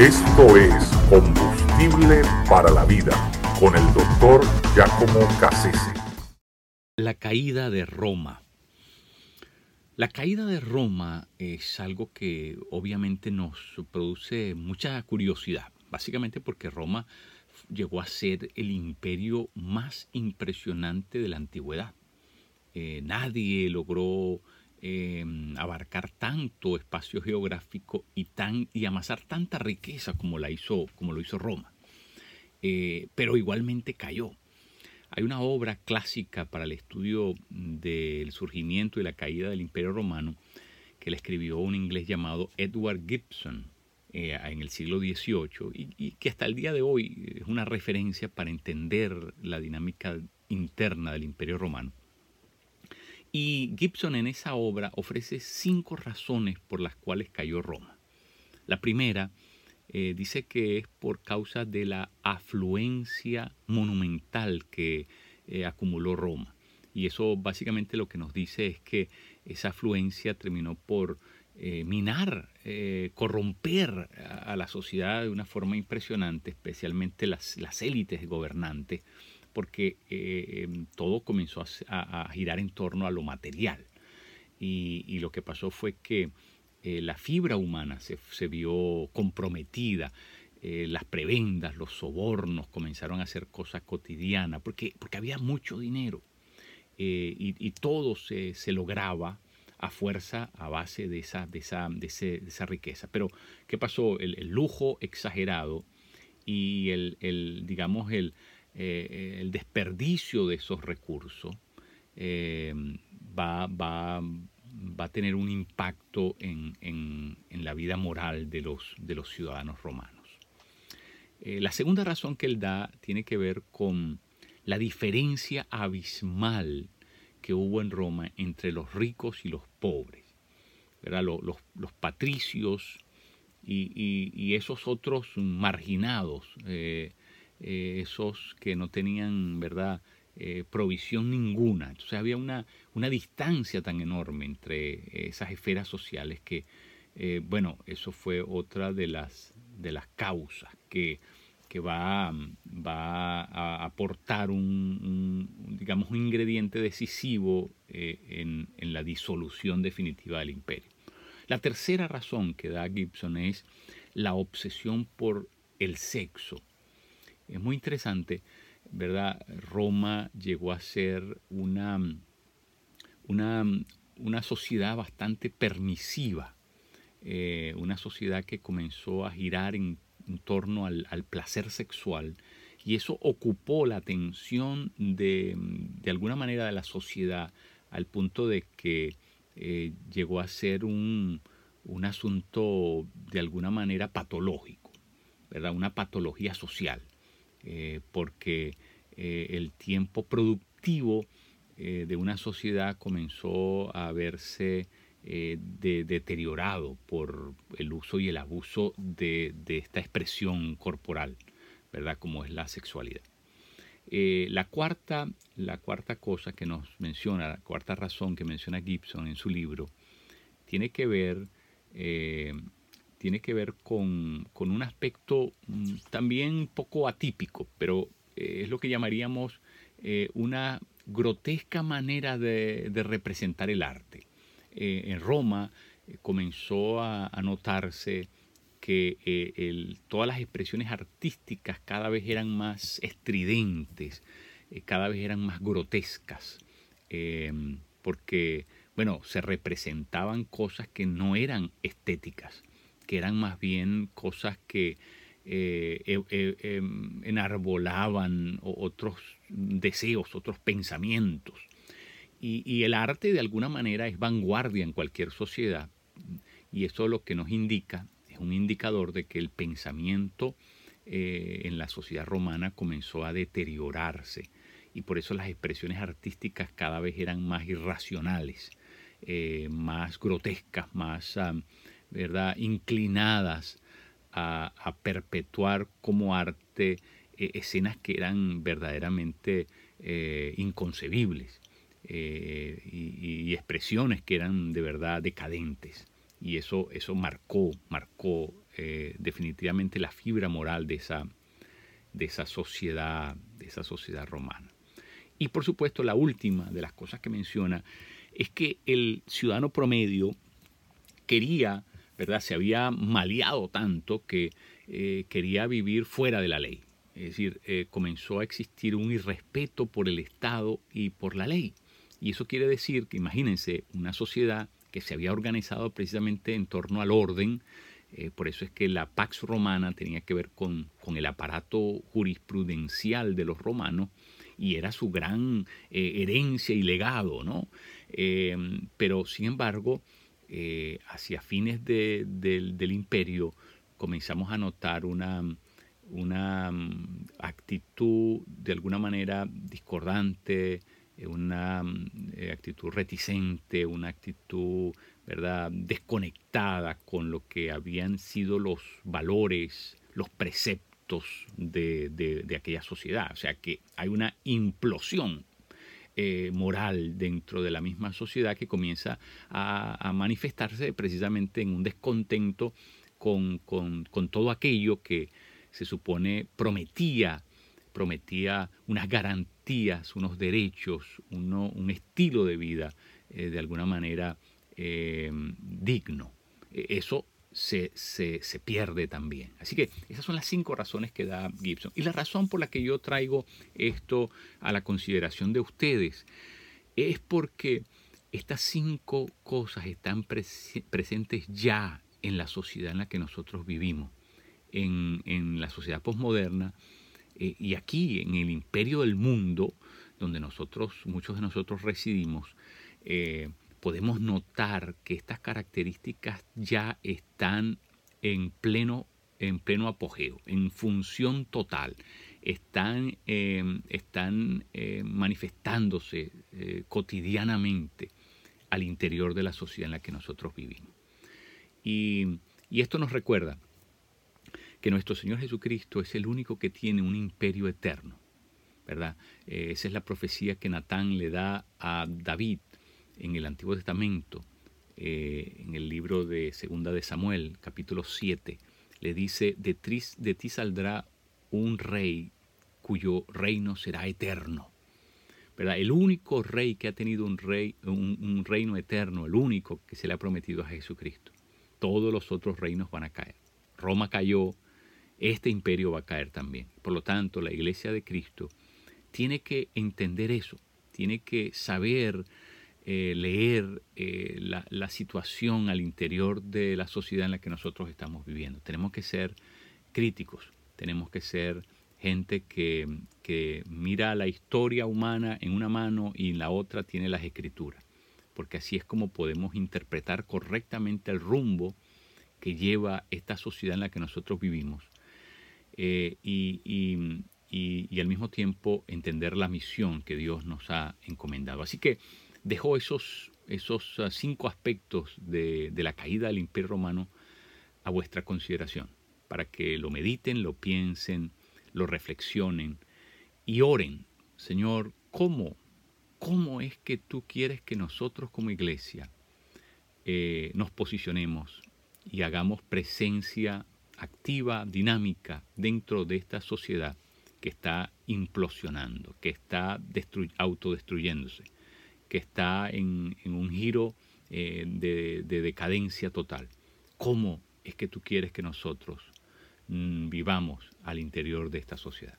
Esto es Combustible para la Vida con el doctor Giacomo Cassese. La caída de Roma. La caída de Roma es algo que obviamente nos produce mucha curiosidad, básicamente porque Roma llegó a ser el imperio más impresionante de la antigüedad. Eh, nadie logró eh, abarcar tanto espacio geográfico y, tan, y amasar tanta riqueza como, la lo hizo Roma. Eh, pero igualmente cayó. Hay una obra clásica para el estudio del surgimiento y la caída del Imperio Romano que le escribió un inglés llamado Edward Gibson en el siglo XVIII y, que hasta el día de hoy es una referencia para entender la dinámica interna del Imperio Romano. Y Gibson en esa obra ofrece cinco razones por las cuales cayó Roma. La primera eh, dice que es por causa de la afluencia monumental que eh, acumuló Roma. Y eso básicamente lo que nos dice es que esa afluencia terminó por eh, minar, corromper a, la sociedad de una forma impresionante, especialmente las, las élites gobernantes, porque eh, em, todo comenzó a, girar en torno a lo material. Y, lo que pasó fue que eh, la fibra humana se, vio comprometida, eh, las prebendas, los sobornos comenzaron a ser cosas cotidianas, porque, porque había mucho dinero y, todo se, lograba a fuerza, a base de esa, de esa, de esa riqueza. Pero, ¿qué pasó? El, lujo exagerado y el digamos, el, eh, el desperdicio de esos recursos eh, va, va, va, a tener un impacto en, en, la vida moral de los, de los ciudadanos romanos. Eh, la segunda razón que él da tiene que ver con la diferencia abismal que hubo en Roma entre los ricos y los pobres. Los, los, patricios y, y, esos otros marginados, esos que no tenían, ¿verdad?, eh, provisión ninguna. Entonces había una, una distancia tan enorme entre esas esferas sociales que, eh, bueno, eso fue otra de las, de las causas que, que va, va a aportar un, digamos, un ingrediente decisivo en, en la disolución definitiva del imperio. La tercera razón que da Gibson es la obsesión por el sexo es muy interesante, ¿verdad? Roma llegó a ser una, una, una sociedad bastante permisiva, eh, una sociedad que comenzó a girar en, torno al, placer sexual y eso ocupó la atención de, de, alguna manera de la sociedad al punto de que eh, llegó a ser un, un asunto de alguna manera patológico, ¿verdad? Una patología social. Eh, porque eh, el tiempo productivo eh, de una sociedad comenzó a verse deteriorado por el uso y el abuso de, esta expresión corporal, ¿verdad? Como es la sexualidad. la, cuarta, la cuarta cosa que nos menciona, la cuarta razón que menciona Gibson en su libro, tiene que ver tiene que ver con, un aspecto mm, también poco atípico, pero eh, es lo que llamaríamos eh, una grotesca manera de, representar el arte. Eh, en Roma comenzó a, notarse que todas las expresiones artísticas cada vez eran más estridentes, cada vez eran más grotescas, porque, bueno, se representaban cosas que no eran estéticas que eran más bien cosas que eh, e, e, em, enarbolaban otros deseos, otros pensamientos. Y, el arte de alguna manera es vanguardia en cualquier sociedad. Y eso lo que nos indica, es un indicador de que el pensamiento eh, en la sociedad romana comenzó a deteriorarse. Y por eso las expresiones artísticas cada vez eran más irracionales, eh, más grotescas, más ¿verdad? inclinadas a, perpetuar como arte eh, escenas que eran verdaderamente eh, inconcebibles eh, y, expresiones que eran de verdad decadentes. Y eso, eso marcó, marcó definitivamente la fibra moral de esa, de esa sociedad, de esa sociedad romana. Y por supuesto, la última de las cosas que menciona es que el ciudadano promedio quería, ¿verdad? Se había maleado tanto que eh, quería vivir fuera de la ley. Es decir, eh, comenzó a existir un irrespeto por el Estado y por la ley. Y eso quiere decir que, imagínense, una sociedad que se había organizado precisamente en torno al orden, eh, por eso es que la Pax Romana tenía que ver con, el aparato jurisprudencial de los romanos y era su gran herencia y legado, ¿no? pero sin embargo, hacia fines del imperio, comenzamos a notar una, una mm, actitud de alguna manera discordante, eh, una mm, eh, actitud reticente, una actitud ¿verdad? desconectada con lo que habían sido los valores, los preceptos de, aquella sociedad. O sea que hay una implosión eh, moral dentro de la misma sociedad que comienza a manifestarse precisamente en un descontento con, todo aquello que se supone prometía, prometía unas garantías, unos derechos, un estilo de vida eh, de alguna manera eh, digno. E, eso se, pierde también. Así que esas son las cinco razones que da Gibson. Y la razón por la que yo traigo esto a la consideración de ustedes es porque estas cinco cosas están presentes ya en la sociedad en la que nosotros vivimos, en, la sociedad posmoderna eh, y aquí en el imperio del mundo, donde nosotros, muchos de nosotros residimos, eh, podemos notar que estas características ya están en pleno, en pleno apogeo, en función total, están, eh, están manifestándose cotidianamente al interior de la sociedad en la que nosotros vivimos. Y, esto nos recuerda que nuestro Señor Jesucristo es el único que tiene un imperio eterno, ¿verdad? Eh, esa es la profecía que Natán le da a David en el Antiguo Testamento, eh, en el libro de Segunda de Samuel, capítulo 7. Le dice, de, ti saldrá un rey cuyo reino será eterno. El único rey que ha tenido un, rey, un reino eterno, el único que se le ha prometido a Jesucristo todos los otros reinos van a caer. Roma cayó, este imperio va a caer también. Por lo tanto, la iglesia de Cristo tiene que entender eso, tiene que saber eh, leer eh, la, situación al interior de la sociedad en la que nosotros estamos viviendo. Tenemos que ser críticos, tenemos que ser gente que, que mira la historia humana en una mano y en la otra tiene las escrituras porque así es como podemos interpretar correctamente el rumbo que lleva esta sociedad en la que nosotros vivimos eh, y, al mismo tiempo entender la misión que Dios nos ha encomendado. Así que dejo esos, esos ah, cinco aspectos de, de la caída del imperio romano a vuestra consideración, para que lo mediten, lo piensen, lo reflexionen y oren, Señor, ¿cómo ¿Cómo es que tú quieres que nosotros como iglesia eh, nos posicionemos y hagamos presencia activa, dinámica dentro de esta sociedad que está implosionando, que está autodestruyéndose, que está en, un giro eh, de, decadencia total? ¿Cómo es que tú quieres que nosotros mm, vivamos al interior de esta sociedad?